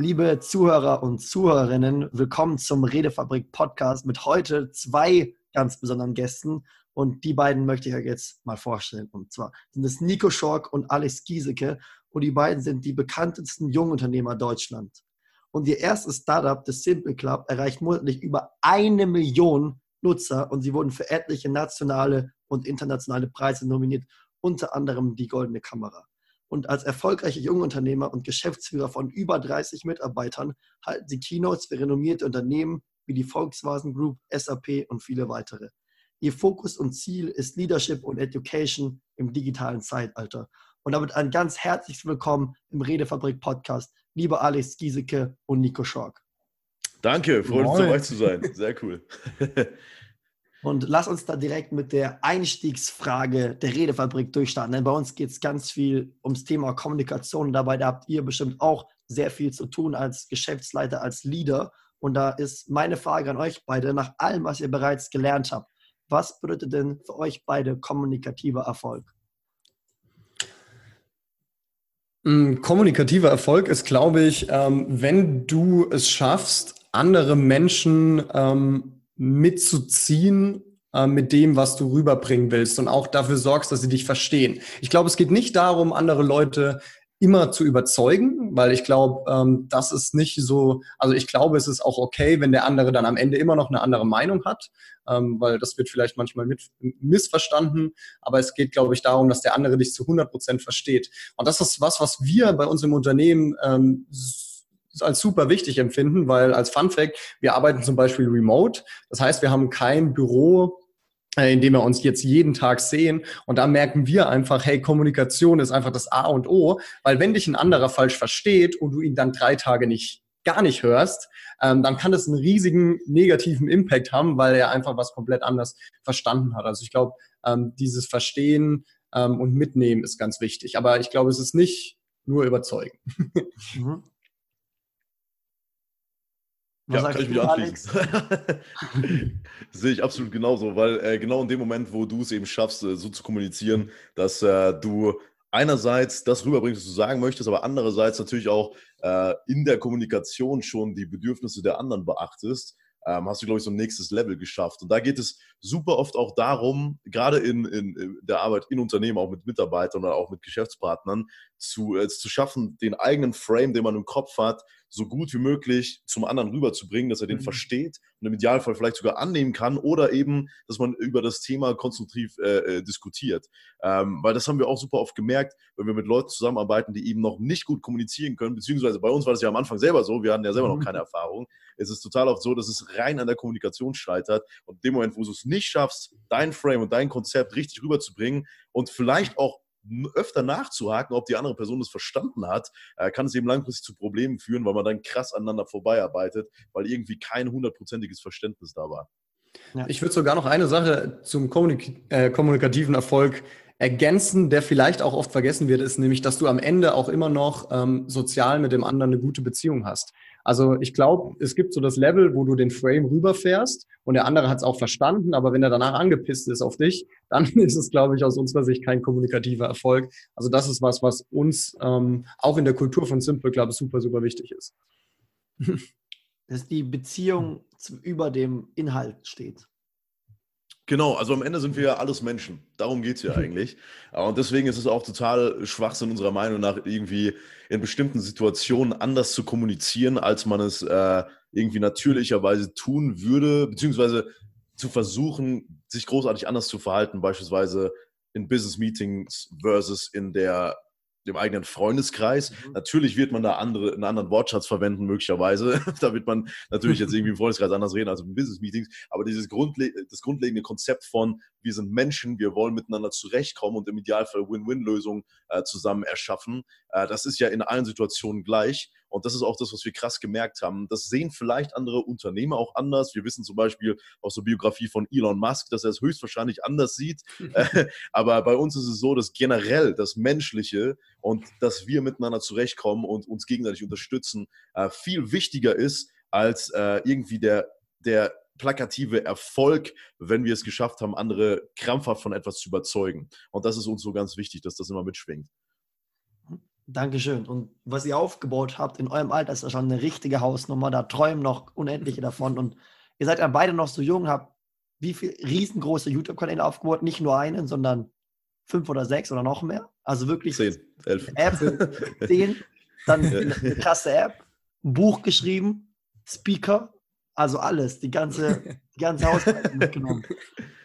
Liebe Zuhörer und Zuhörerinnen, willkommen zum Redefabrik Podcast mit heute zwei ganz besonderen Gästen. Und die beiden möchte ich euch jetzt mal vorstellen. Und zwar sind es Nico Schork und Alex Giesecke. Und die beiden sind die bekanntesten Jungunternehmer Deutschlands. Und ihr erstes Startup, das Simple Club, erreicht monatlich über eine Million Nutzer. Und sie wurden für etliche nationale und internationale Preise nominiert, unter anderem die Goldene Kamera und als erfolgreiche Jungunternehmer und Geschäftsführer von über 30 Mitarbeitern halten sie Keynotes für renommierte Unternehmen wie die Volkswagen Group, SAP und viele weitere. Ihr Fokus und Ziel ist Leadership und Education im digitalen Zeitalter. Und damit ein ganz herzliches Willkommen im Redefabrik Podcast, liebe Alex Giesecke und Nico Schork. Danke, freut uns dabei zu sein. Sehr cool. Und lass uns da direkt mit der Einstiegsfrage der Redefabrik durchstarten. Denn bei uns geht es ganz viel ums Thema Kommunikation. Dabei da habt ihr bestimmt auch sehr viel zu tun als Geschäftsleiter, als Leader. Und da ist meine Frage an euch beide, nach allem, was ihr bereits gelernt habt, was bedeutet denn für euch beide kommunikativer Erfolg? Mm, kommunikativer Erfolg ist, glaube ich, ähm, wenn du es schaffst, andere Menschen ähm, mitzuziehen äh, mit dem, was du rüberbringen willst und auch dafür sorgst, dass sie dich verstehen. Ich glaube, es geht nicht darum, andere Leute immer zu überzeugen, weil ich glaube, ähm, das ist nicht so, also ich glaube, es ist auch okay, wenn der andere dann am Ende immer noch eine andere Meinung hat, ähm, weil das wird vielleicht manchmal mit, missverstanden, aber es geht, glaube ich, darum, dass der andere dich zu 100 Prozent versteht. Und das ist was, was wir bei uns im Unternehmen ähm, als super wichtig empfinden, weil als Fun Fact, wir arbeiten zum Beispiel remote. Das heißt, wir haben kein Büro, äh, in dem wir uns jetzt jeden Tag sehen. Und da merken wir einfach, hey, Kommunikation ist einfach das A und O, weil wenn dich ein anderer falsch versteht und du ihn dann drei Tage nicht gar nicht hörst, ähm, dann kann das einen riesigen negativen Impact haben, weil er einfach was komplett anders verstanden hat. Also ich glaube, ähm, dieses Verstehen ähm, und Mitnehmen ist ganz wichtig. Aber ich glaube, es ist nicht nur überzeugen. Was ja, kann ich mich anschließen. Sehe ich absolut genauso, weil äh, genau in dem Moment, wo du es eben schaffst, äh, so zu kommunizieren, dass äh, du einerseits das rüberbringst, was du sagen möchtest, aber andererseits natürlich auch äh, in der Kommunikation schon die Bedürfnisse der anderen beachtest, ähm, hast du, glaube ich, so ein nächstes Level geschafft. Und da geht es super oft auch darum, gerade in, in, in der Arbeit in Unternehmen, auch mit Mitarbeitern oder auch mit Geschäftspartnern, zu, äh, zu schaffen, den eigenen Frame, den man im Kopf hat, so gut wie möglich zum anderen rüberzubringen, dass er den mhm. versteht und im Idealfall vielleicht sogar annehmen kann oder eben, dass man über das Thema konstruktiv äh, äh, diskutiert. Ähm, weil das haben wir auch super oft gemerkt, wenn wir mit Leuten zusammenarbeiten, die eben noch nicht gut kommunizieren können, beziehungsweise bei uns war das ja am Anfang selber so, wir hatten ja selber noch mhm. keine Erfahrung. Es ist total oft so, dass es rein an der Kommunikation scheitert und in dem Moment, wo du es nicht schaffst, dein Frame und dein Konzept richtig rüberzubringen und vielleicht auch öfter nachzuhaken, ob die andere Person das verstanden hat, äh, kann es eben langfristig zu Problemen führen, weil man dann krass aneinander vorbeiarbeitet, weil irgendwie kein hundertprozentiges Verständnis da war. Ja. Ich würde sogar noch eine Sache zum kommunik äh, kommunikativen Erfolg ergänzen, der vielleicht auch oft vergessen wird, ist nämlich, dass du am Ende auch immer noch ähm, sozial mit dem anderen eine gute Beziehung hast. Also ich glaube, es gibt so das Level, wo du den Frame rüberfährst und der andere hat es auch verstanden, aber wenn er danach angepisst ist auf dich, dann ist es, glaube ich, aus unserer Sicht kein kommunikativer Erfolg. Also das ist was, was uns ähm, auch in der Kultur von Simple Club super, super wichtig ist. Dass die Beziehung über dem Inhalt steht. Genau, also am Ende sind wir ja alles Menschen. Darum geht es ja eigentlich. Und deswegen ist es auch total Schwachsinn unserer Meinung nach, irgendwie in bestimmten Situationen anders zu kommunizieren, als man es äh, irgendwie natürlicherweise tun würde, beziehungsweise zu versuchen, sich großartig anders zu verhalten, beispielsweise in Business Meetings versus in der dem eigenen Freundeskreis. Mhm. Natürlich wird man da andere, einen anderen Wortschatz verwenden, möglicherweise. da wird man natürlich jetzt irgendwie im Freundeskreis anders reden als in Business-Meetings. Aber dieses Grundle das grundlegende Konzept von, wir sind Menschen, wir wollen miteinander zurechtkommen und im Idealfall Win-Win-Lösungen äh, zusammen erschaffen, äh, das ist ja in allen Situationen gleich. Und das ist auch das, was wir krass gemerkt haben. Das sehen vielleicht andere Unternehmer auch anders. Wir wissen zum Beispiel aus der Biografie von Elon Musk, dass er es höchstwahrscheinlich anders sieht. Aber bei uns ist es so, dass generell das Menschliche und dass wir miteinander zurechtkommen und uns gegenseitig unterstützen, äh, viel wichtiger ist als äh, irgendwie der, der plakative Erfolg, wenn wir es geschafft haben, andere krampfhaft von etwas zu überzeugen. Und das ist uns so ganz wichtig, dass das immer mitschwingt. Dankeschön. Und was ihr aufgebaut habt in eurem Alter, ist ja schon eine richtige Hausnummer. Da träumen noch Unendliche davon. Und ihr seid ja beide noch so jung, habt wie viele riesengroße YouTube-Kanäle aufgebaut? Nicht nur einen, sondern fünf oder sechs oder noch mehr. Also wirklich zehn, elf. App, zehn, dann eine krasse App, ein Buch geschrieben, Speaker, also alles, die ganze, die ganze Hausarbeit mitgenommen.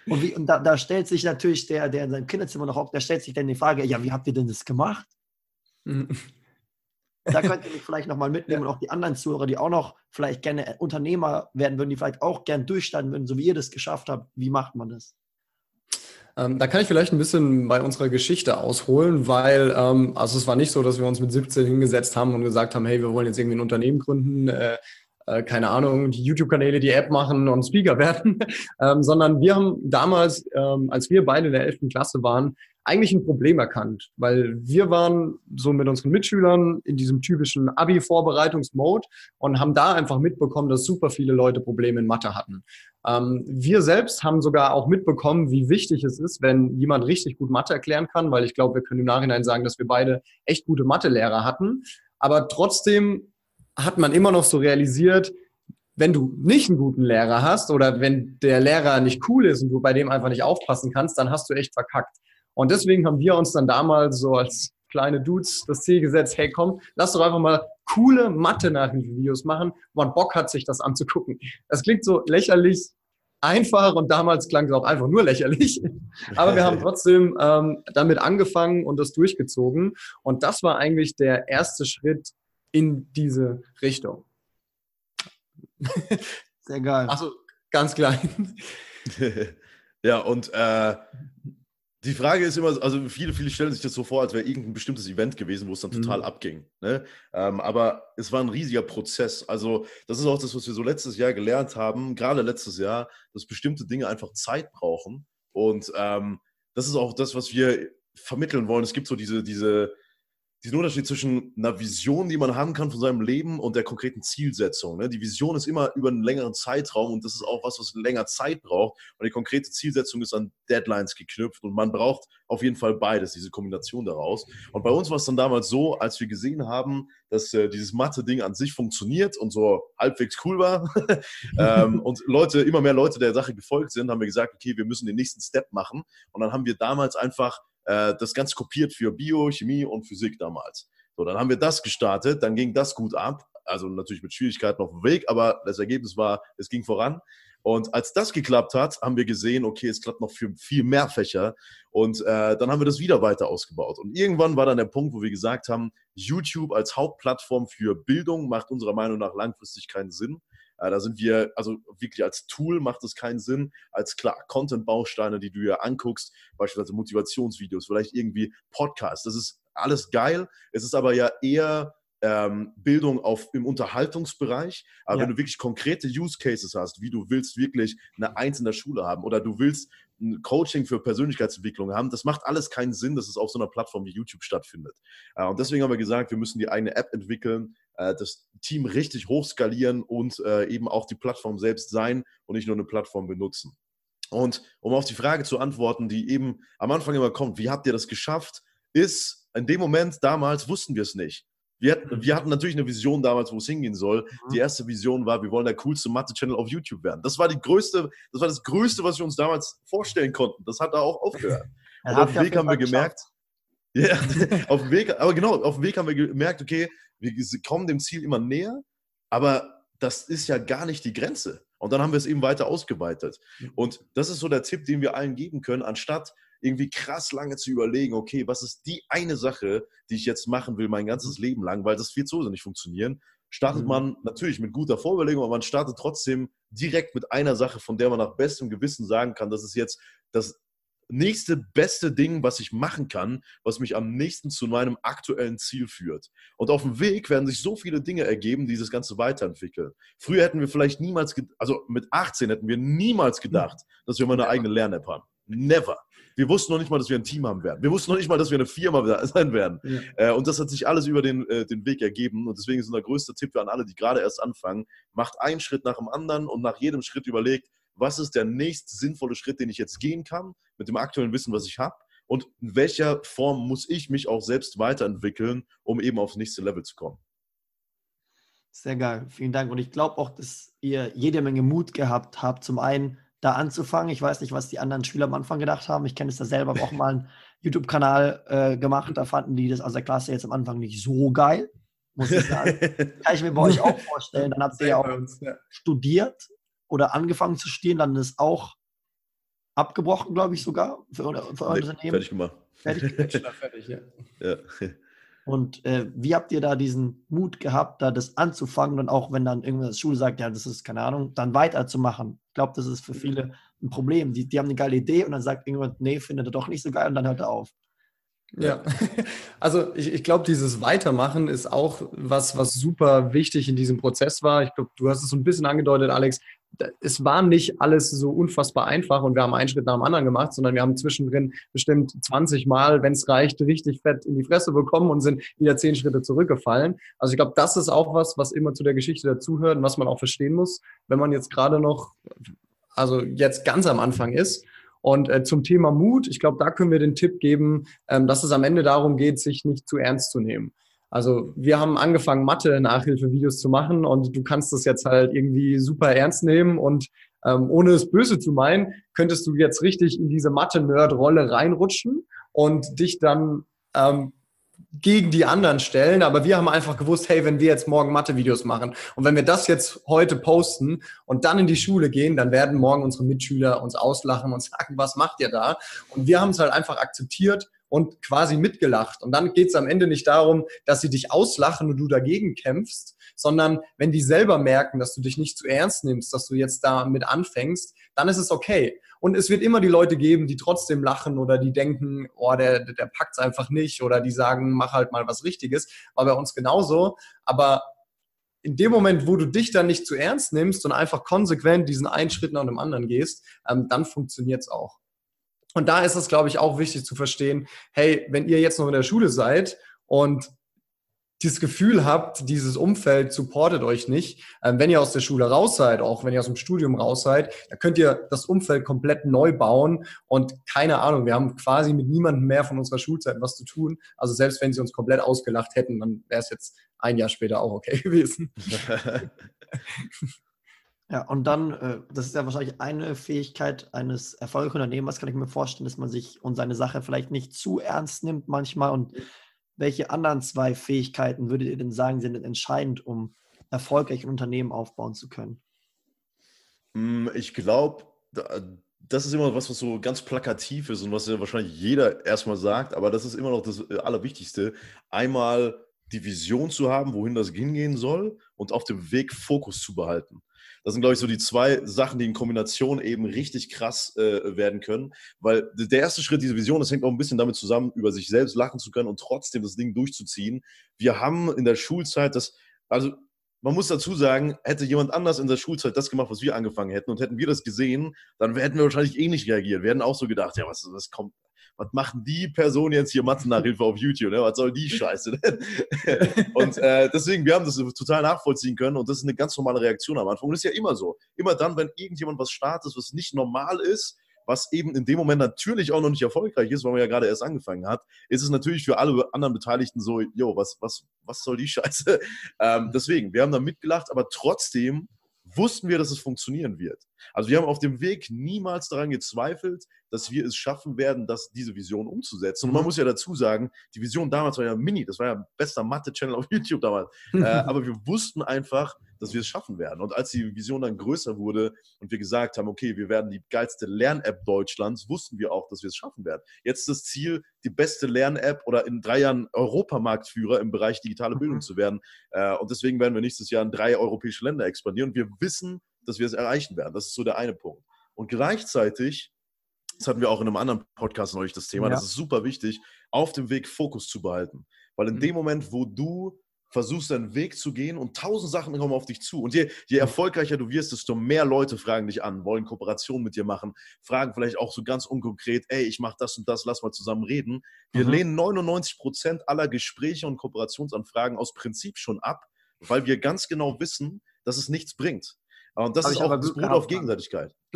Und, wie, und da, da, stellt sich natürlich der, der in seinem Kinderzimmer noch hockt, der stellt sich dann die Frage, ja, wie habt ihr denn das gemacht? Da könnt ihr mich vielleicht nochmal mitnehmen ja. und auch die anderen Zuhörer, die auch noch vielleicht gerne Unternehmer werden würden, die vielleicht auch gern durchstarten würden, so wie ihr das geschafft habt. Wie macht man das? Ähm, da kann ich vielleicht ein bisschen bei unserer Geschichte ausholen, weil ähm, also es war nicht so, dass wir uns mit 17 hingesetzt haben und gesagt haben, hey, wir wollen jetzt irgendwie ein Unternehmen gründen, äh, äh, keine Ahnung, die YouTube-Kanäle, die App machen und Speaker werden, ähm, sondern wir haben damals, ähm, als wir beide in der 11. Klasse waren, eigentlich ein Problem erkannt, weil wir waren so mit unseren Mitschülern in diesem typischen Abi-Vorbereitungsmode und haben da einfach mitbekommen, dass super viele Leute Probleme in Mathe hatten. Ähm, wir selbst haben sogar auch mitbekommen, wie wichtig es ist, wenn jemand richtig gut Mathe erklären kann, weil ich glaube, wir können im Nachhinein sagen, dass wir beide echt gute Mathelehrer hatten. Aber trotzdem hat man immer noch so realisiert, wenn du nicht einen guten Lehrer hast oder wenn der Lehrer nicht cool ist und du bei dem einfach nicht aufpassen kannst, dann hast du echt verkackt. Und deswegen haben wir uns dann damals so als kleine Dudes das Ziel gesetzt, hey komm, lass doch einfach mal coole Mathe-Nachhilfe-Videos machen, wo man Bock hat, sich das anzugucken. Das klingt so lächerlich einfach und damals klang es auch einfach nur lächerlich. Aber wir haben trotzdem ähm, damit angefangen und das durchgezogen. Und das war eigentlich der erste Schritt in diese Richtung. Sehr geil. Achso, ganz klein. ja, und äh, die Frage ist immer, also viele, viele stellen sich das so vor, als wäre irgendein bestimmtes Event gewesen, wo es dann total mhm. abging. Ne? Ähm, aber es war ein riesiger Prozess. Also das ist auch das, was wir so letztes Jahr gelernt haben, gerade letztes Jahr, dass bestimmte Dinge einfach Zeit brauchen. Und ähm, das ist auch das, was wir vermitteln wollen. Es gibt so diese, diese diesen Unterschied zwischen einer Vision, die man haben kann von seinem Leben und der konkreten Zielsetzung. Ne? Die Vision ist immer über einen längeren Zeitraum und das ist auch was, was länger Zeit braucht. Und die konkrete Zielsetzung ist an Deadlines geknüpft und man braucht auf jeden Fall beides, diese Kombination daraus. Und bei uns war es dann damals so, als wir gesehen haben, dass äh, dieses Mathe-Ding an sich funktioniert und so halbwegs cool war ähm, und Leute, immer mehr Leute der Sache gefolgt sind, haben wir gesagt, okay, wir müssen den nächsten Step machen. Und dann haben wir damals einfach äh, das Ganze kopiert für Bio, Chemie und Physik damals. So, dann haben wir das gestartet, dann ging das gut ab. Also natürlich mit Schwierigkeiten auf dem Weg, aber das Ergebnis war, es ging voran. Und als das geklappt hat, haben wir gesehen, okay, es klappt noch für viel mehr Fächer. Und äh, dann haben wir das wieder weiter ausgebaut. Und irgendwann war dann der Punkt, wo wir gesagt haben, YouTube als Hauptplattform für Bildung macht unserer Meinung nach langfristig keinen Sinn. Äh, da sind wir, also wirklich als Tool macht es keinen Sinn, als klar Content-Bausteine, die du dir anguckst, beispielsweise Motivationsvideos, vielleicht irgendwie Podcasts. Das ist alles geil. Es ist aber ja eher ähm, Bildung auf, im Unterhaltungsbereich. Aber ja. wenn du wirklich konkrete Use Cases hast, wie du willst wirklich eine Eins in der Schule haben oder du willst ein Coaching für Persönlichkeitsentwicklung haben, das macht alles keinen Sinn, dass es auf so einer Plattform wie YouTube stattfindet. Äh, und deswegen haben wir gesagt, wir müssen die eigene App entwickeln, äh, das Team richtig hochskalieren und äh, eben auch die Plattform selbst sein und nicht nur eine Plattform benutzen. Und um auf die Frage zu antworten, die eben am Anfang immer kommt, wie habt ihr das geschafft, ist in dem Moment damals wussten wir es nicht. Wir, wir, hatten natürlich eine Vision damals, wo es hingehen soll. Mhm. Die erste Vision war, wir wollen der coolste Mathe-Channel auf YouTube werden. Das war die größte, das war das Größte, was wir uns damals vorstellen konnten. Das hat da auch aufgehört. Und auf dem Weg haben wir gemerkt, ja, auf dem Weg, aber genau, auf dem Weg haben wir gemerkt, okay, wir kommen dem Ziel immer näher, aber das ist ja gar nicht die Grenze. Und dann haben wir es eben weiter ausgeweitet. Mhm. Und das ist so der Tipp, den wir allen geben können, anstatt irgendwie krass lange zu überlegen, okay, was ist die eine Sache, die ich jetzt machen will mein ganzes mhm. Leben lang, weil das wird so nicht funktionieren. Startet mhm. man natürlich mit guter Vorüberlegung, aber man startet trotzdem direkt mit einer Sache, von der man nach bestem Gewissen sagen kann, das ist jetzt das nächste beste Ding, was ich machen kann, was mich am nächsten zu meinem aktuellen Ziel führt. Und auf dem Weg werden sich so viele Dinge ergeben, die das Ganze weiterentwickeln. Früher hätten wir vielleicht niemals, also mit 18 hätten wir niemals gedacht, dass wir mal eine eigene Lern-App haben. Never. Wir wussten noch nicht mal, dass wir ein Team haben werden. Wir wussten noch nicht mal, dass wir eine Firma sein werden. Ja. Äh, und das hat sich alles über den, äh, den Weg ergeben. Und deswegen ist unser größter Tipp an alle, die gerade erst anfangen, macht einen Schritt nach dem anderen und nach jedem Schritt überlegt, was ist der nächst sinnvolle Schritt, den ich jetzt gehen kann, mit dem aktuellen Wissen, was ich habe. und in welcher Form muss ich mich auch selbst weiterentwickeln, um eben aufs nächste Level zu kommen. Sehr geil, vielen Dank. Und ich glaube auch, dass ihr jede Menge Mut gehabt habt, zum einen da anzufangen. Ich weiß nicht, was die anderen Spieler am Anfang gedacht haben. Ich kenne es da selber, auch mal einen YouTube-Kanal äh, gemacht. Da fanden die das aus der Klasse jetzt am Anfang nicht so geil, muss ich sagen. Kann ich mir bei euch auch vorstellen. Dann habt ihr ja auch uns, ja. studiert oder angefangen zu studieren, dann ist auch abgebrochen, glaube ich sogar, für, für euer nee, Unternehmen. Fertig gemacht. Fertig, fertig ja. ja. Und äh, wie habt ihr da diesen Mut gehabt, da das anzufangen und auch wenn dann irgendwas Schule sagt, ja, das ist keine Ahnung, dann weiterzumachen? Ich glaube, das ist für viele ein Problem. Die, die haben eine geile Idee und dann sagt irgendjemand, nee, findet er doch nicht so geil und dann hört er auf. Ja, also ich, ich glaube, dieses Weitermachen ist auch was, was super wichtig in diesem Prozess war. Ich glaube, du hast es so ein bisschen angedeutet, Alex es war nicht alles so unfassbar einfach und wir haben einen Schritt nach dem anderen gemacht, sondern wir haben zwischendrin bestimmt 20 Mal, wenn es reicht, richtig fett in die Fresse bekommen und sind wieder zehn Schritte zurückgefallen. Also ich glaube, das ist auch was, was immer zu der Geschichte dazuhört und was man auch verstehen muss, wenn man jetzt gerade noch, also jetzt ganz am Anfang ist. Und äh, zum Thema Mut, ich glaube, da können wir den Tipp geben, ähm, dass es am Ende darum geht, sich nicht zu ernst zu nehmen. Also wir haben angefangen, Mathe-Nachhilfe-Videos zu machen und du kannst das jetzt halt irgendwie super ernst nehmen und ähm, ohne es böse zu meinen, könntest du jetzt richtig in diese Mathe-Nerd-Rolle reinrutschen und dich dann ähm, gegen die anderen stellen, aber wir haben einfach gewusst, hey, wenn wir jetzt morgen Mathe-Videos machen und wenn wir das jetzt heute posten und dann in die Schule gehen, dann werden morgen unsere Mitschüler uns auslachen und sagen, was macht ihr da? Und wir haben es halt einfach akzeptiert und quasi mitgelacht. Und dann geht es am Ende nicht darum, dass sie dich auslachen und du dagegen kämpfst, sondern wenn die selber merken, dass du dich nicht zu ernst nimmst, dass du jetzt damit anfängst, dann ist es okay. Und es wird immer die Leute geben, die trotzdem lachen oder die denken, oh, der, der packt es einfach nicht oder die sagen, mach halt mal was Richtiges. War bei uns genauso. Aber in dem Moment, wo du dich dann nicht zu ernst nimmst und einfach konsequent diesen einen Schritt nach dem anderen gehst, ähm, dann funktioniert es auch. Und da ist es, glaube ich, auch wichtig zu verstehen, hey, wenn ihr jetzt noch in der Schule seid und dieses Gefühl habt, dieses Umfeld supportet euch nicht, ähm, wenn ihr aus der Schule raus seid, auch wenn ihr aus dem Studium raus seid, dann könnt ihr das Umfeld komplett neu bauen und keine Ahnung, wir haben quasi mit niemandem mehr von unserer Schulzeit was zu tun. Also selbst wenn sie uns komplett ausgelacht hätten, dann wäre es jetzt ein Jahr später auch okay gewesen. Ja, und dann, äh, das ist ja wahrscheinlich eine Fähigkeit eines erfolgreichen Unternehmers, kann ich mir vorstellen, dass man sich und seine Sache vielleicht nicht zu ernst nimmt manchmal. Und welche anderen zwei Fähigkeiten würdet ihr denn sagen, sind entscheidend, um erfolgreich ein Unternehmen aufbauen zu können? Hm, ich glaube, das ist immer was, was so ganz plakativ ist und was ja wahrscheinlich jeder erstmal sagt, aber das ist immer noch das äh, Allerwichtigste. Einmal die Vision zu haben, wohin das hingehen soll und auf dem Weg Fokus zu behalten. Das sind, glaube ich, so die zwei Sachen, die in Kombination eben richtig krass äh, werden können. Weil der erste Schritt, diese Vision, das hängt auch ein bisschen damit zusammen, über sich selbst lachen zu können und trotzdem das Ding durchzuziehen. Wir haben in der Schulzeit das, also man muss dazu sagen, hätte jemand anders in der Schulzeit das gemacht, was wir angefangen hätten und hätten wir das gesehen, dann hätten wir wahrscheinlich ähnlich reagiert. Wir hätten auch so gedacht, ja, was, was kommt, was machen die Person jetzt hier Mathe-Nachhilfe auf YouTube? Ne? Was soll die Scheiße? und äh, deswegen, wir haben das total nachvollziehen können und das ist eine ganz normale Reaktion am Anfang. Und das ist ja immer so. Immer dann, wenn irgendjemand was startet, was nicht normal ist, was eben in dem Moment natürlich auch noch nicht erfolgreich ist, weil man ja gerade erst angefangen hat, ist es natürlich für alle anderen Beteiligten so, jo, was, was, was soll die Scheiße? Ähm, deswegen, wir haben da mitgelacht, aber trotzdem wussten wir, dass es funktionieren wird. Also wir haben auf dem Weg niemals daran gezweifelt, dass wir es schaffen werden, das, diese Vision umzusetzen. Und man mhm. muss ja dazu sagen, die Vision damals war ja mini, das war ja bester Mathe-Channel auf YouTube damals. äh, aber wir wussten einfach, dass wir es schaffen werden. Und als die Vision dann größer wurde und wir gesagt haben, okay, wir werden die geilste Lern-App Deutschlands, wussten wir auch, dass wir es schaffen werden. Jetzt ist das Ziel, die beste Lern-App oder in drei Jahren Europamarktführer im Bereich digitale Bildung mhm. zu werden. Äh, und deswegen werden wir nächstes Jahr in drei europäische Länder expandieren. Und wir wissen, dass wir es erreichen werden. Das ist so der eine Punkt. Und gleichzeitig, das hatten wir auch in einem anderen Podcast neulich das Thema, ja. das ist super wichtig, auf dem Weg Fokus zu behalten. Weil in mhm. dem Moment, wo du versuchst, deinen Weg zu gehen und tausend Sachen kommen auf dich zu. Und je, je erfolgreicher du wirst, desto mehr Leute fragen dich an, wollen Kooperationen mit dir machen, fragen vielleicht auch so ganz unkonkret, ey, ich mache das und das, lass mal zusammen reden. Wir mhm. lehnen 99 Prozent aller Gespräche und Kooperationsanfragen aus Prinzip schon ab, weil wir ganz genau wissen, dass es nichts bringt. Und das Hab ist auch das beruht auf Gegenseitigkeit.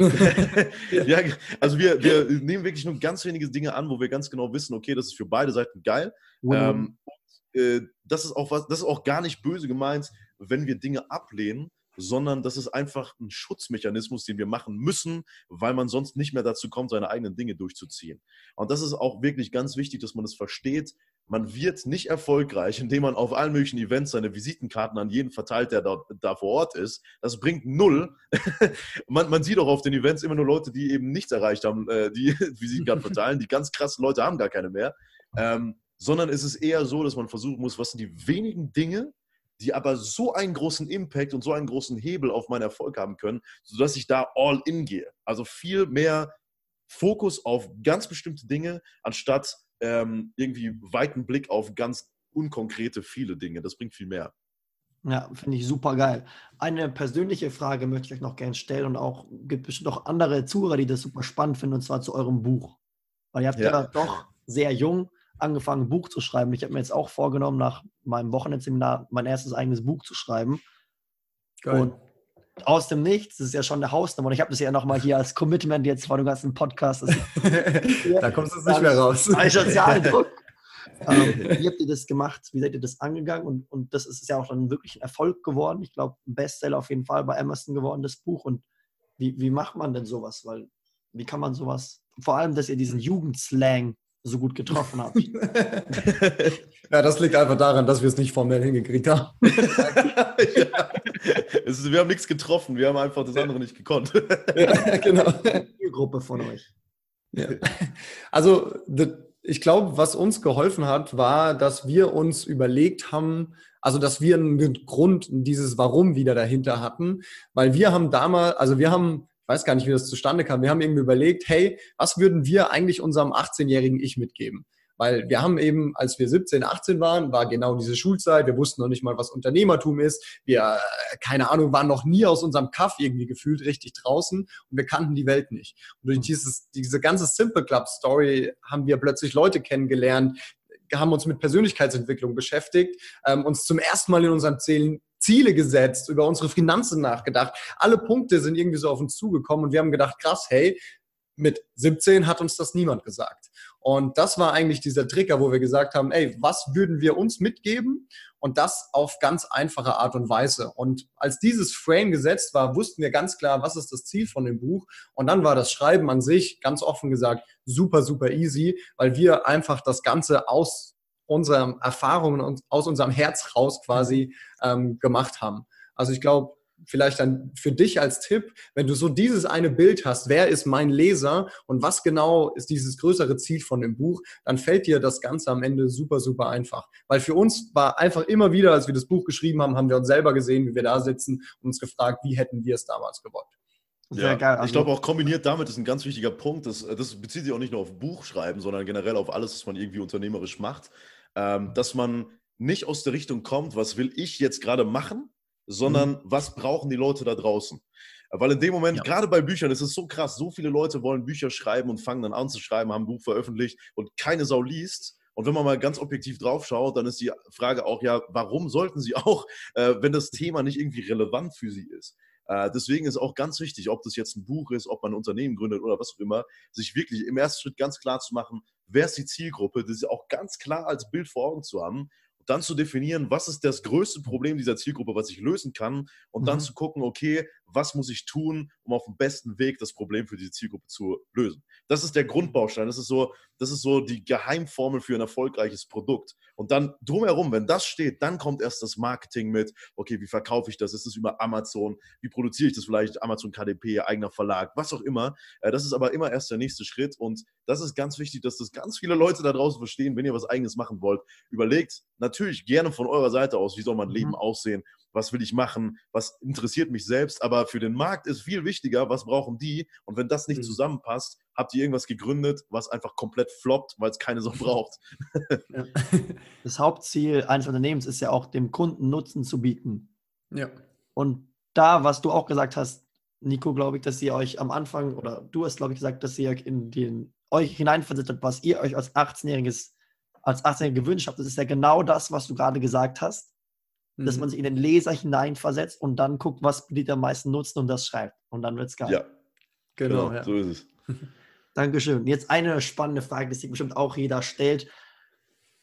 ja, also wir, wir nehmen wirklich nur ganz wenige Dinge an, wo wir ganz genau wissen, okay, das ist für beide Seiten geil. Ähm, und, äh, das ist auch was, das ist auch gar nicht böse gemeint, wenn wir Dinge ablehnen, sondern das ist einfach ein Schutzmechanismus, den wir machen müssen, weil man sonst nicht mehr dazu kommt, seine eigenen Dinge durchzuziehen. Und das ist auch wirklich ganz wichtig, dass man das versteht. Man wird nicht erfolgreich, indem man auf allen möglichen Events seine Visitenkarten an jeden verteilt, der da, da vor Ort ist. Das bringt null. man, man, sieht auch auf den Events immer nur Leute, die eben nichts erreicht haben, äh, die Visitenkarten verteilen. Die ganz krassen Leute haben gar keine mehr. Ähm, sondern es ist eher so, dass man versuchen muss, was sind die wenigen Dinge, die aber so einen großen Impact und so einen großen Hebel auf meinen Erfolg haben können, sodass ich da all in gehe. Also viel mehr Fokus auf ganz bestimmte Dinge, anstatt ähm, irgendwie weiten Blick auf ganz unkonkrete viele Dinge. Das bringt viel mehr. Ja, finde ich super geil. Eine persönliche Frage möchte ich euch noch gerne stellen und auch gibt bestimmt auch andere Zuhörer, die das super spannend finden, und zwar zu eurem Buch. Weil ihr habt ja, ja doch sehr jung angefangen, ein Buch zu schreiben. Ich habe mir jetzt auch vorgenommen, nach meinem Wochenendseminar mein erstes eigenes Buch zu schreiben. Geil. Und aus dem Nichts, das ist ja schon eine Hausnummer. Und ich habe das ja nochmal hier als Commitment jetzt vor dem ganzen Podcast. da kommst du nicht mehr raus. Ein Sozialdruck. ähm, wie habt ihr das gemacht? Wie seid ihr das angegangen? Und, und das ist ja auch dann wirklich ein Erfolg geworden. Ich glaube, ein Bestseller auf jeden Fall bei Amazon geworden, das Buch. Und wie, wie macht man denn sowas? Weil, wie kann man sowas, vor allem, dass ihr diesen Jugendslang so gut getroffen habt. ja, das liegt einfach daran, dass wir es nicht formell hingekriegt haben. ja. ist, wir haben nichts getroffen, wir haben einfach das andere nicht gekonnt. ja, genau. Die Gruppe von euch. Ja. Also, ich glaube, was uns geholfen hat, war, dass wir uns überlegt haben, also dass wir einen Grund, dieses Warum wieder dahinter hatten, weil wir haben damals, also wir haben weiß gar nicht, wie das zustande kam. Wir haben irgendwie überlegt, hey, was würden wir eigentlich unserem 18-jährigen Ich mitgeben? Weil wir haben eben, als wir 17, 18 waren, war genau diese Schulzeit. Wir wussten noch nicht mal, was Unternehmertum ist. Wir, äh, keine Ahnung, waren noch nie aus unserem Kaff irgendwie gefühlt richtig draußen und wir kannten die Welt nicht. Und durch dieses, diese ganze Simple Club Story haben wir plötzlich Leute kennengelernt, haben uns mit Persönlichkeitsentwicklung beschäftigt, ähm, uns zum ersten Mal in unserem Zählen Ziele gesetzt, über unsere Finanzen nachgedacht. Alle Punkte sind irgendwie so auf uns zugekommen und wir haben gedacht, krass, hey, mit 17 hat uns das niemand gesagt. Und das war eigentlich dieser Trigger, wo wir gesagt haben, ey, was würden wir uns mitgeben? Und das auf ganz einfache Art und Weise. Und als dieses Frame gesetzt war, wussten wir ganz klar, was ist das Ziel von dem Buch. Und dann war das Schreiben an sich, ganz offen gesagt, super, super easy, weil wir einfach das Ganze aus unseren Erfahrungen und aus unserem Herz raus quasi ähm, gemacht haben. Also ich glaube, vielleicht dann für dich als Tipp, wenn du so dieses eine Bild hast, wer ist mein Leser und was genau ist dieses größere Ziel von dem Buch, dann fällt dir das Ganze am Ende super, super einfach. Weil für uns war einfach immer wieder, als wir das Buch geschrieben haben, haben wir uns selber gesehen, wie wir da sitzen und uns gefragt, wie hätten wir es damals gewollt. Sehr ja, geil. Also, ich glaube auch kombiniert damit ist ein ganz wichtiger Punkt. Das, das bezieht sich auch nicht nur auf Buchschreiben, sondern generell auf alles, was man irgendwie unternehmerisch macht ähm, dass man nicht aus der Richtung kommt, was will ich jetzt gerade machen, sondern mhm. was brauchen die Leute da draußen. Weil in dem Moment, ja. gerade bei Büchern, ist es so krass, so viele Leute wollen Bücher schreiben und fangen dann an zu schreiben, haben ein Buch veröffentlicht und keine Sau liest. Und wenn man mal ganz objektiv drauf schaut, dann ist die Frage auch, ja, warum sollten sie auch, äh, wenn das Thema nicht irgendwie relevant für sie ist? Äh, deswegen ist auch ganz wichtig, ob das jetzt ein Buch ist, ob man ein Unternehmen gründet oder was auch immer, sich wirklich im ersten Schritt ganz klar zu machen, wer ist die Zielgruppe, das auch ganz klar als Bild vor Augen zu haben und dann zu definieren, was ist das größte Problem dieser Zielgruppe, was ich lösen kann und mhm. dann zu gucken, okay, was muss ich tun, um auf dem besten Weg das Problem für diese Zielgruppe zu lösen. Das ist der Grundbaustein, das ist so, das ist so die Geheimformel für ein erfolgreiches Produkt. Und dann drumherum, wenn das steht, dann kommt erst das Marketing mit, okay, wie verkaufe ich das? Ist es über Amazon? Wie produziere ich das vielleicht? Amazon KDP, eigener Verlag, was auch immer. Äh, das ist aber immer erst der nächste Schritt und das ist ganz wichtig, dass das ganz viele Leute da draußen verstehen, wenn ihr was eigenes machen wollt. Überlegt natürlich gerne von eurer Seite aus, wie soll mein Leben mhm. aussehen? Was will ich machen, was interessiert mich selbst. Aber für den Markt ist viel wichtiger, was brauchen die. Und wenn das nicht mhm. zusammenpasst, habt ihr irgendwas gegründet, was einfach komplett floppt, weil es keine so braucht. Ja. Das Hauptziel eines Unternehmens ist ja auch, dem Kunden Nutzen zu bieten. Ja. Und da, was du auch gesagt hast, Nico, glaube ich, dass ihr euch am Anfang, oder du hast, glaube ich, gesagt, dass ihr in den, euch hineinversetzt habt, was ihr euch als 18-Jähriges als 18 jähriger gewünscht habt. Das ist ja genau das, was du gerade gesagt hast dass mhm. man sich in den Leser hineinversetzt und dann guckt, was die am meisten nutzen und das schreibt. Und dann wird es geil. Ja, genau, genau ja. so ist es. Dankeschön. Jetzt eine spannende Frage, die sich bestimmt auch jeder stellt,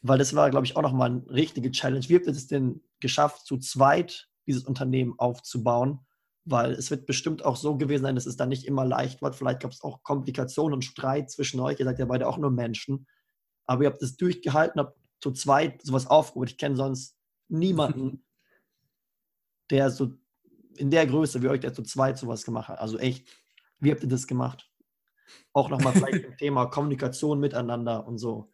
weil das war, glaube ich, auch nochmal eine richtige Challenge. Wie habt ihr es denn geschafft, zu zweit dieses Unternehmen aufzubauen? Weil es wird bestimmt auch so gewesen sein, dass es dann nicht immer leicht war. Vielleicht gab es auch Komplikationen und Streit zwischen euch. Ihr seid ja beide auch nur Menschen. Aber ihr habt es durchgehalten, habt zu zweit sowas aufgebaut. Ich kenne sonst niemanden, der so in der Größe wie euch, der zu zweit sowas gemacht hat. Also echt, wie habt ihr das gemacht? Auch nochmal vielleicht im Thema Kommunikation miteinander und so.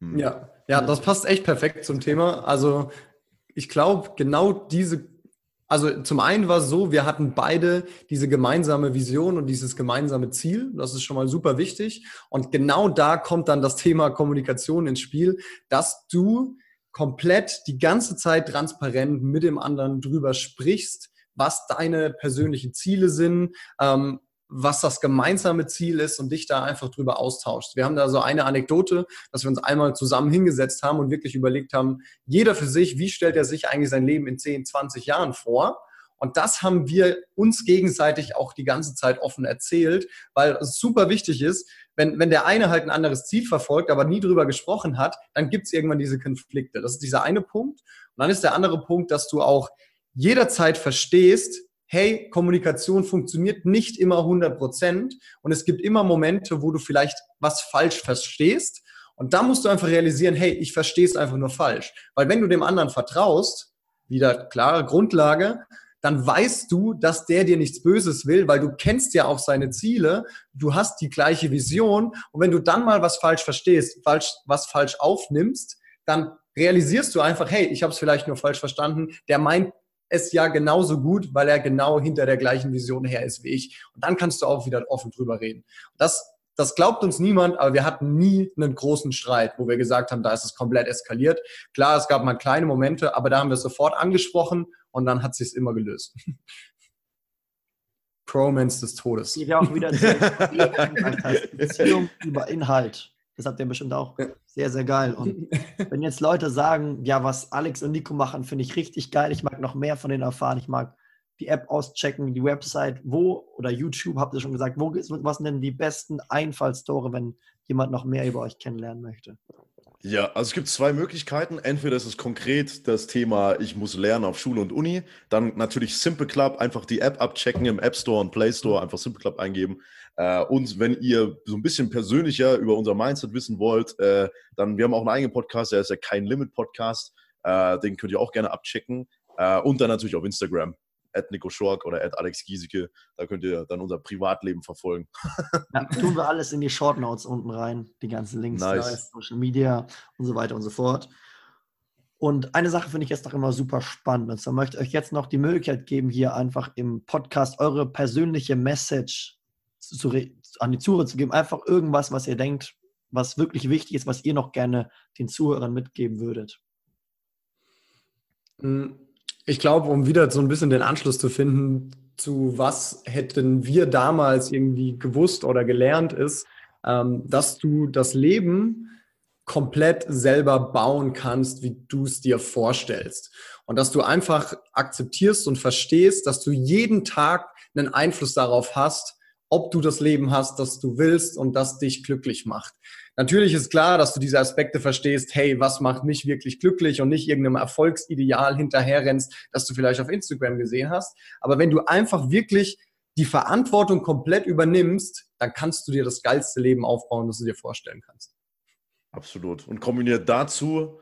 Hm. Ja, ja, das passt echt perfekt zum Thema. Also ich glaube, genau diese, also zum einen war es so, wir hatten beide diese gemeinsame Vision und dieses gemeinsame Ziel. Das ist schon mal super wichtig. Und genau da kommt dann das Thema Kommunikation ins Spiel, dass du komplett die ganze Zeit transparent mit dem anderen drüber sprichst, was deine persönlichen Ziele sind, ähm, was das gemeinsame Ziel ist und dich da einfach drüber austauschst. Wir haben da so eine Anekdote, dass wir uns einmal zusammen hingesetzt haben und wirklich überlegt haben, jeder für sich, wie stellt er sich eigentlich sein Leben in 10, 20 Jahren vor? Und das haben wir uns gegenseitig auch die ganze Zeit offen erzählt, weil es super wichtig ist, wenn, wenn der eine halt ein anderes Ziel verfolgt, aber nie drüber gesprochen hat, dann gibt es irgendwann diese Konflikte. Das ist dieser eine Punkt. Und dann ist der andere Punkt, dass du auch jederzeit verstehst, hey, Kommunikation funktioniert nicht immer 100 Prozent und es gibt immer Momente, wo du vielleicht was falsch verstehst. Und da musst du einfach realisieren, hey, ich verstehe es einfach nur falsch. Weil wenn du dem anderen vertraust, wieder klare Grundlage, dann weißt du, dass der dir nichts Böses will, weil du kennst ja auch seine Ziele, du hast die gleiche Vision und wenn du dann mal was falsch verstehst, falsch, was falsch aufnimmst, dann realisierst du einfach, hey, ich habe es vielleicht nur falsch verstanden, der meint es ja genauso gut, weil er genau hinter der gleichen Vision her ist wie ich. Und dann kannst du auch wieder offen drüber reden. Das, das glaubt uns niemand, aber wir hatten nie einen großen Streit, wo wir gesagt haben, da ist es komplett eskaliert. Klar, es gab mal kleine Momente, aber da haben wir es sofort angesprochen und dann hat sich immer gelöst. Promance des Todes. Geht ja auch wieder Beziehung über Inhalt. Das habt ihr bestimmt auch sehr, sehr geil. Und wenn jetzt Leute sagen, ja, was Alex und Nico machen, finde ich richtig geil. Ich mag noch mehr von denen erfahren. Ich mag die App auschecken, die Website, wo oder YouTube, habt ihr schon gesagt, wo was sind denn die besten Einfallstore, wenn jemand noch mehr über euch kennenlernen möchte? Ja, also es gibt zwei Möglichkeiten. Entweder ist es konkret das Thema, ich muss lernen auf Schule und Uni. Dann natürlich Simple Club, einfach die App abchecken im App Store und Play Store, einfach Simple Club eingeben. Äh, und wenn ihr so ein bisschen persönlicher über unser Mindset wissen wollt, äh, dann, wir haben auch einen eigenen Podcast, der ist ja kein Limit Podcast. Äh, den könnt ihr auch gerne abchecken. Und dann natürlich auf Instagram at Nico Schork oder at Alex Giesecke. Da könnt ihr dann unser Privatleben verfolgen. ja, tun wir alles in die Short Notes unten rein, die ganzen Links, nice. Social Media und so weiter und so fort. Und eine Sache finde ich jetzt noch immer super spannend. Und zwar möchte ich euch jetzt noch die Möglichkeit geben, hier einfach im Podcast eure persönliche Message zu, an die Zuhörer zu geben. Einfach irgendwas, was ihr denkt, was wirklich wichtig ist, was ihr noch gerne den Zuhörern mitgeben würdet. Hm, ich glaube, um wieder so ein bisschen den Anschluss zu finden, zu was hätten wir damals irgendwie gewusst oder gelernt, ist, ähm, dass du das Leben komplett selber bauen kannst, wie du es dir vorstellst. Und dass du einfach akzeptierst und verstehst, dass du jeden Tag einen Einfluss darauf hast, ob du das Leben hast, das du willst und das dich glücklich macht. Natürlich ist klar, dass du diese Aspekte verstehst, hey, was macht mich wirklich glücklich und nicht irgendeinem Erfolgsideal hinterherrennst, das du vielleicht auf Instagram gesehen hast. Aber wenn du einfach wirklich die Verantwortung komplett übernimmst, dann kannst du dir das geilste Leben aufbauen, das du dir vorstellen kannst. Absolut. Und kombiniert dazu,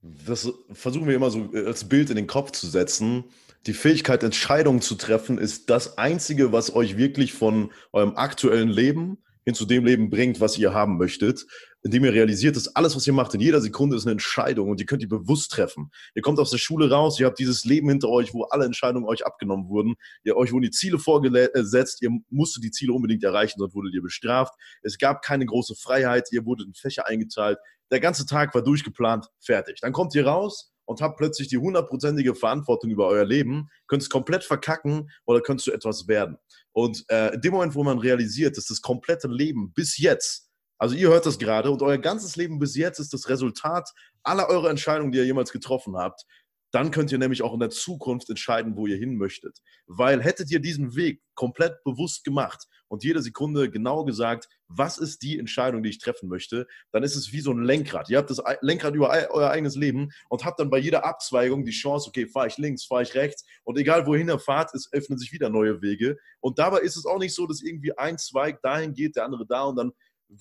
das versuchen wir immer so als Bild in den Kopf zu setzen, die Fähigkeit, Entscheidungen zu treffen, ist das Einzige, was euch wirklich von eurem aktuellen Leben hin zu dem Leben bringt, was ihr haben möchtet, indem ihr realisiert, dass alles, was ihr macht, in jeder Sekunde ist eine Entscheidung und ihr könnt die bewusst treffen. Ihr kommt aus der Schule raus, ihr habt dieses Leben hinter euch, wo alle Entscheidungen euch abgenommen wurden. Ihr, euch wurden die Ziele vorgesetzt, ihr musstet die Ziele unbedingt erreichen, sonst wurdet ihr bestraft. Es gab keine große Freiheit, ihr wurdet in Fächer eingeteilt. Der ganze Tag war durchgeplant, fertig. Dann kommt ihr raus und habt plötzlich die hundertprozentige Verantwortung über euer Leben, könnt es komplett verkacken oder könntest du etwas werden. Und äh, in dem Moment, wo man realisiert, dass das komplette Leben bis jetzt, also ihr hört das gerade und euer ganzes Leben bis jetzt ist das Resultat aller eurer Entscheidungen, die ihr jemals getroffen habt, dann könnt ihr nämlich auch in der Zukunft entscheiden, wo ihr hin möchtet. Weil hättet ihr diesen Weg komplett bewusst gemacht und jede Sekunde genau gesagt, was ist die Entscheidung, die ich treffen möchte, dann ist es wie so ein Lenkrad. Ihr habt das Lenkrad über euer eigenes Leben und habt dann bei jeder Abzweigung die Chance, okay, fahre ich links, fahre ich rechts und egal wohin ihr fahrt, es öffnen sich wieder neue Wege. Und dabei ist es auch nicht so, dass irgendwie ein Zweig dahin geht, der andere da und dann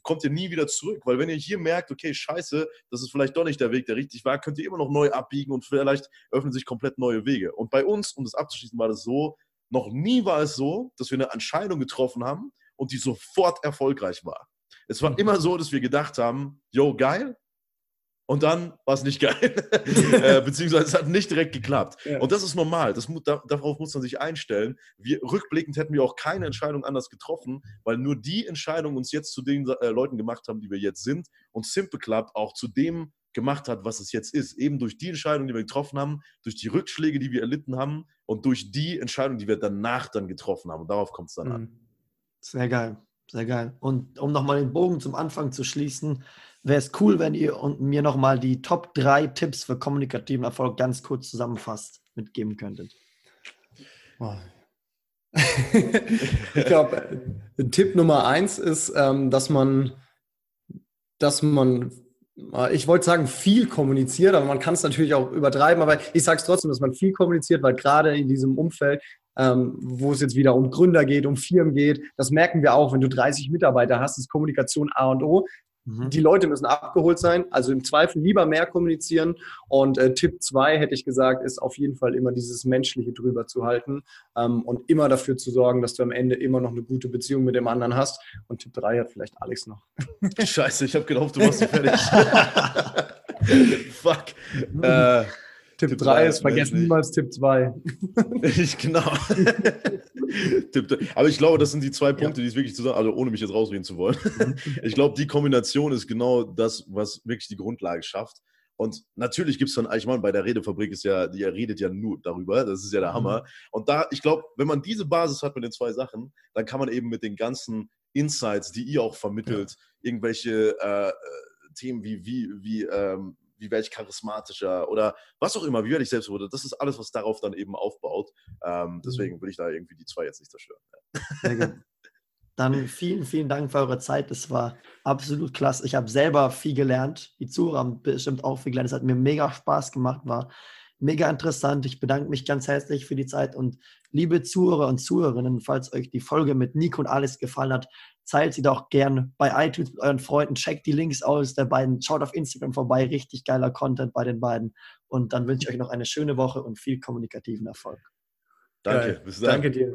kommt ihr nie wieder zurück. Weil wenn ihr hier merkt, okay, scheiße, das ist vielleicht doch nicht der Weg, der richtig war, könnt ihr immer noch neu abbiegen und vielleicht öffnen sich komplett neue Wege. Und bei uns, um das abzuschließen, war das so, noch nie war es so, dass wir eine Entscheidung getroffen haben und die sofort erfolgreich war. Es war mhm. immer so, dass wir gedacht haben, yo, geil, und dann war es nicht geil. äh, beziehungsweise es hat nicht direkt geklappt. Ja. Und das ist normal. Das, da, darauf muss man sich einstellen. Wir, rückblickend hätten wir auch keine Entscheidung anders getroffen, weil nur die Entscheidung uns jetzt zu den äh, Leuten gemacht haben, die wir jetzt sind. Und Simple Club auch zu dem gemacht hat, was es jetzt ist. Eben durch die Entscheidung, die wir getroffen haben, durch die Rückschläge, die wir erlitten haben und durch die Entscheidung, die wir danach dann getroffen haben. Und darauf kommt es dann an. Mhm. Sehr geil. Sehr geil. Und um nochmal den Bogen zum Anfang zu schließen, wäre es cool, wenn ihr mir nochmal die Top 3 Tipps für kommunikativen Erfolg ganz kurz zusammenfasst mitgeben könntet. ich glaube, Tipp Nummer eins ist, ähm, dass man, dass man, äh, ich wollte sagen, viel kommuniziert, aber man kann es natürlich auch übertreiben, aber ich sage es trotzdem, dass man viel kommuniziert, weil gerade in diesem Umfeld, ähm, wo es jetzt wieder um Gründer geht, um Firmen geht, das merken wir auch, wenn du 30 Mitarbeiter hast, ist Kommunikation A und O. Mhm. Die Leute müssen abgeholt sein, also im Zweifel lieber mehr kommunizieren. Und äh, Tipp 2 hätte ich gesagt, ist auf jeden Fall immer dieses Menschliche drüber zu halten ähm, und immer dafür zu sorgen, dass du am Ende immer noch eine gute Beziehung mit dem anderen hast. Und Tipp 3 hat vielleicht Alex noch. Scheiße, ich habe gehofft, du machst fertig. Fuck. Mhm. Äh, Tipp 3 ist, vergessen niemals Tipp 2. ich, genau. Aber ich glaube, das sind die zwei Punkte, ja. die es wirklich zusammen, also ohne mich jetzt rausreden zu wollen. Mhm. ich glaube, die Kombination ist genau das, was wirklich die Grundlage schafft. Und natürlich gibt es dann, ich meine, bei der Redefabrik ist ja, die redet ja nur darüber, das ist ja der mhm. Hammer. Und da, ich glaube, wenn man diese Basis hat mit den zwei Sachen, dann kann man eben mit den ganzen Insights, die ihr auch vermittelt, ja. irgendwelche äh, äh Themen wie, wie, wie ähm, wie werde ich charismatischer oder was auch immer, wie werde ich selbstbewusster. Das ist alles, was darauf dann eben aufbaut. Ähm, mhm. deswegen will ich da irgendwie die zwei jetzt nicht zerstören. Sehr gut. Dann vielen, vielen Dank für eure Zeit. Das war absolut klasse. Ich habe selber viel gelernt. Die Zuhörer haben bestimmt auch viel gelernt. Es hat mir mega Spaß gemacht, war mega interessant. Ich bedanke mich ganz herzlich für die Zeit und liebe Zuhörer und Zuhörerinnen, falls euch die Folge mit Nico und Alice gefallen hat, teilt sie doch gern bei iTunes mit euren Freunden, checkt die Links aus der beiden, schaut auf Instagram vorbei, richtig geiler Content bei den beiden. Und dann wünsche ich euch noch eine schöne Woche und viel kommunikativen Erfolg. Danke, bis dann. Danke dir.